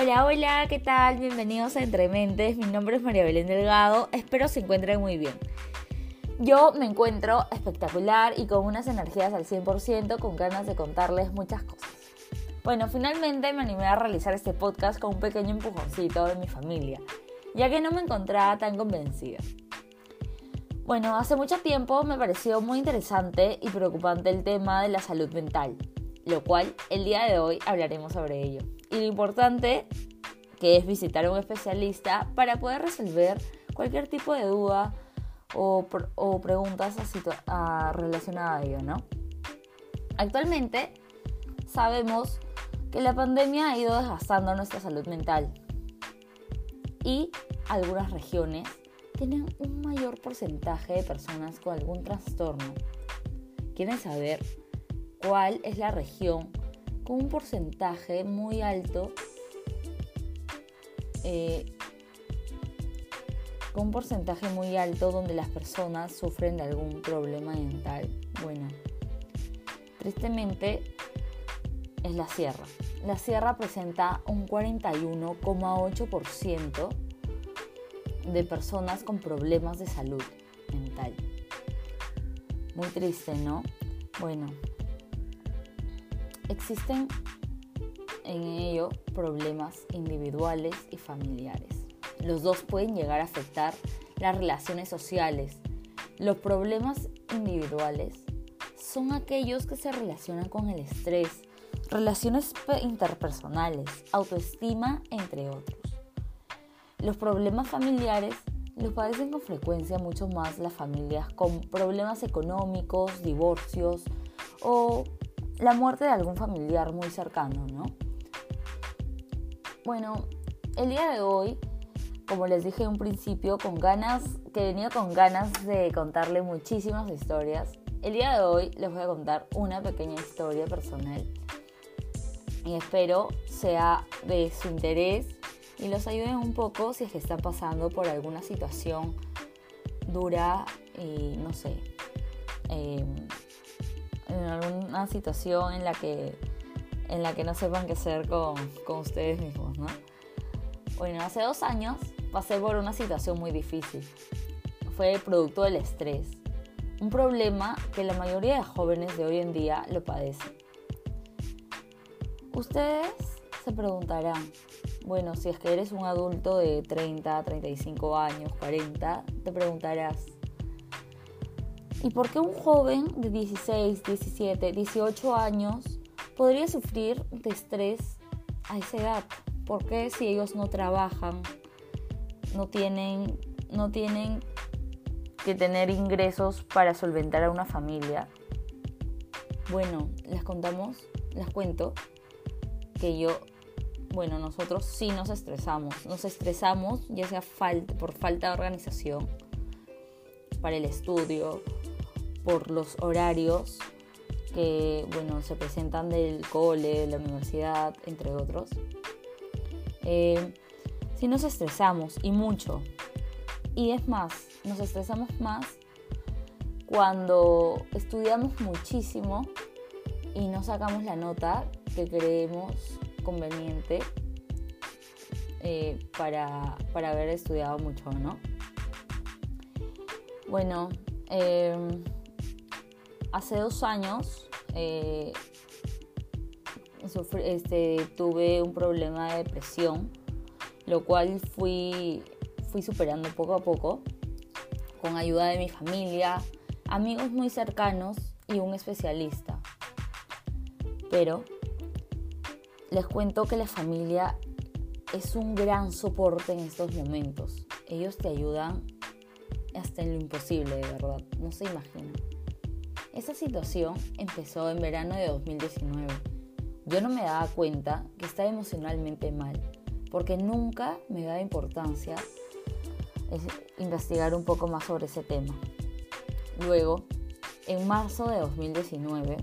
Hola, hola, ¿qué tal? Bienvenidos a Entre Mentes. Mi nombre es María Belén Delgado. Espero se encuentren muy bien. Yo me encuentro espectacular y con unas energías al 100%, con ganas de contarles muchas cosas. Bueno, finalmente me animé a realizar este podcast con un pequeño empujoncito de mi familia, ya que no me encontraba tan convencida. Bueno, hace mucho tiempo me pareció muy interesante y preocupante el tema de la salud mental, lo cual el día de hoy hablaremos sobre ello. Y lo importante que es visitar a un especialista para poder resolver cualquier tipo de duda o, preguntas relacionadas a ello, ¿no? Actualmente sabemos que la pandemia ha ido desgastando nuestra salud mental y algunas regiones tienen un mayor porcentaje de personas con algún trastorno. ¿Quieren saber cuál es la región con un porcentaje muy alto? Eh, con un porcentaje muy alto donde las personas sufren de algún problema mental. Bueno, tristemente es la sierra. La sierra presenta un 41,8% de personas con problemas de salud mental. Muy triste, ¿no? Bueno, existen en ello problemas individuales y familiares. Los dos pueden llegar a afectar las relaciones sociales. Los problemas individuales son aquellos que se relacionan con el estrés, relaciones interpersonales, autoestima, entre otros. Los problemas familiares los padecen con frecuencia mucho más las familias con problemas económicos, divorcios o la muerte de algún familiar muy cercano, ¿no? Bueno, el día de hoy, como les dije en un principio, con ganas, que venía con ganas de contarle muchísimas historias, el día de hoy les voy a contar una pequeña historia personal y espero sea de su interés y los ayuden un poco si es que están pasando por alguna situación dura y no sé, em, en alguna situación en la que en la que no sepan qué hacer con, con ustedes mismos, ¿no? Bueno, hace dos años pasé por una situación muy difícil. Fue producto del estrés, un problema que la mayoría de jóvenes de hoy en día lo padecen. Ustedes se preguntarán, bueno, si es que eres un adulto de 30, 35 años, 40, te preguntarás, ¿y por qué un joven de 16, 17, 18 años podría sufrir de estrés a esa edad? ¿Por qué si ellos no trabajan, no tienen, no tienen que tener ingresos para solventar a una familia? Bueno, les contamos, les cuento que yo bueno, nosotros sí nos estresamos. Nos estresamos ya sea por falta de organización para el estudio, por los horarios que, bueno, se presentan del cole, de la universidad, entre otros. Eh, sí nos estresamos y mucho. Y es más, nos estresamos más cuando estudiamos muchísimo y no sacamos la nota que creemos conveniente eh, para, haber estudiado mucho, ¿no? Bueno, em, hace dos años eh, este, tuve un problema de depresión, lo cual fui, fui superando poco a poco con ayuda de mi familia, amigos muy cercanos y un especialista. Pero les cuento que la familia es un gran soporte en estos momentos. Ellos te ayudan hasta en lo imposible, de verdad. No se imaginan. Esa situación empezó en verano de 2019. Yo no me daba cuenta que estaba emocionalmente mal, porque nunca me daba importancia investigar un poco más sobre ese tema. Luego, en marzo de 2019,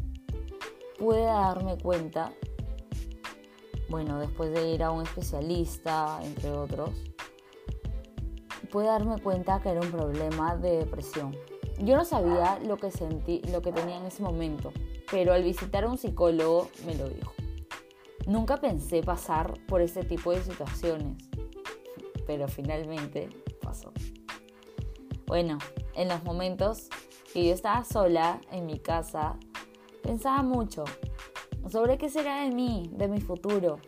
pude darme cuenta bueno, después de ir a un especialista, entre otros, pude darme cuenta que era un problema de depresión. Yo no sabía lo que sentí, lo que tenía en ese momento, pero al visitar a un psicólogo me lo dijo. Nunca pensé pasar por este tipo de situaciones, pero finalmente pasó. Bueno, en los momentos que yo estaba sola en mi casa, pensaba mucho sobre qué será de mí, de mi futuro.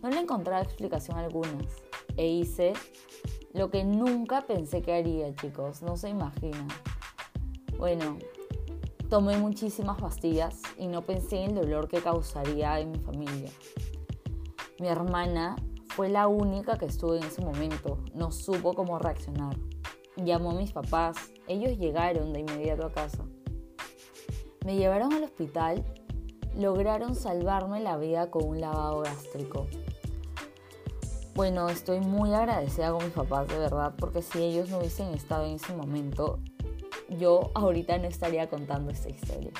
No le encontraba explicación alguna e hice lo que nunca pensé que haría, chicos, no se imaginan. Bueno, tomé muchísimas pastillas y no pensé en el dolor que causaría en mi familia. Mi hermana fue la única que estuvo en ese momento, no supo cómo reaccionar. Llamó a mis papás, ellos llegaron de inmediato a casa. Me llevaron al hospital, lograron salvarme la vida con un lavado gástrico. Bueno, estoy muy agradecida con mis papás, de verdad, porque si ellos no hubiesen estado en ese momento, yo ahorita no estaría contando esta historia.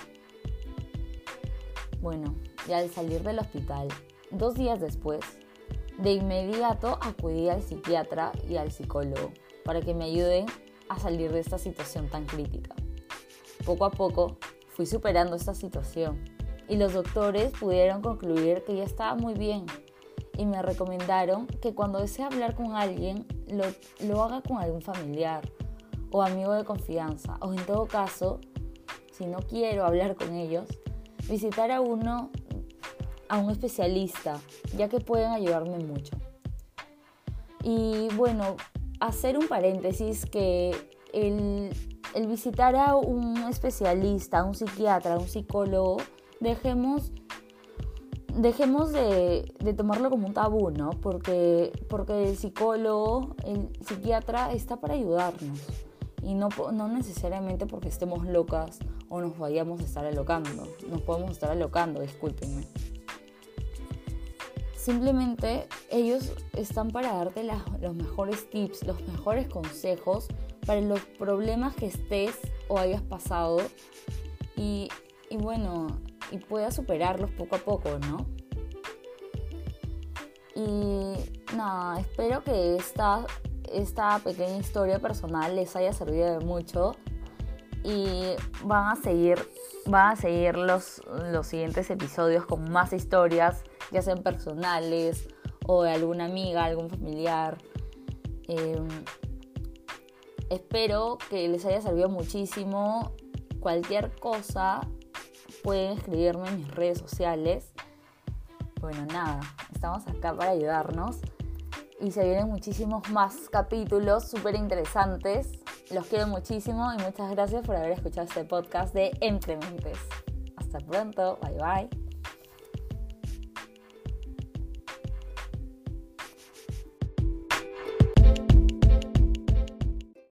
Bueno, y al salir del hospital, dos días después, de inmediato acudí al psiquiatra y al psicólogo para que me ayuden a salir de esta situación tan crítica. Poco a poco fui superando esta situación y los doctores pudieron concluir que ya estaba muy bien y me recomendaron que cuando desee hablar con alguien lo, lo haga con algún familiar o amigo de confianza o en todo caso, si no quiero hablar con ellos, visitar a uno, a un especialista, ya que pueden ayudarme mucho. Y bueno, hacer un paréntesis que el, el visitar a un especialista, a un psiquiatra, a un psicólogo, dejemos dejemos de, tomarlo como un tabú, ¿no? Porque, porque el psicólogo, el psiquiatra está para ayudarnos. Y no, no necesariamente porque estemos locas o nos vayamos a estar alocando. Nos podemos estar alocando, discúlpenme. Simplemente ellos están para darte los mejores tips, los mejores consejos para los problemas que estés o hayas pasado. Y, y bueno, y pueda superarlos poco a poco, ¿no? Y nada, espero que esta, esta pequeña historia personal les haya servido de mucho y van a seguir, van a seguir los, los siguientes episodios con más historias, ya sean personales o de alguna amiga, algún familiar. Em, espero que les haya servido muchísimo. Cualquier cosa pueden escribirme en mis redes sociales. Bueno, nada, estamos acá para ayudarnos. Y se vienen muchísimos más capítulos súper interesantes. Los quiero muchísimo y muchas gracias por haber escuchado este podcast de Entre Mentes. Hasta pronto, bye bye.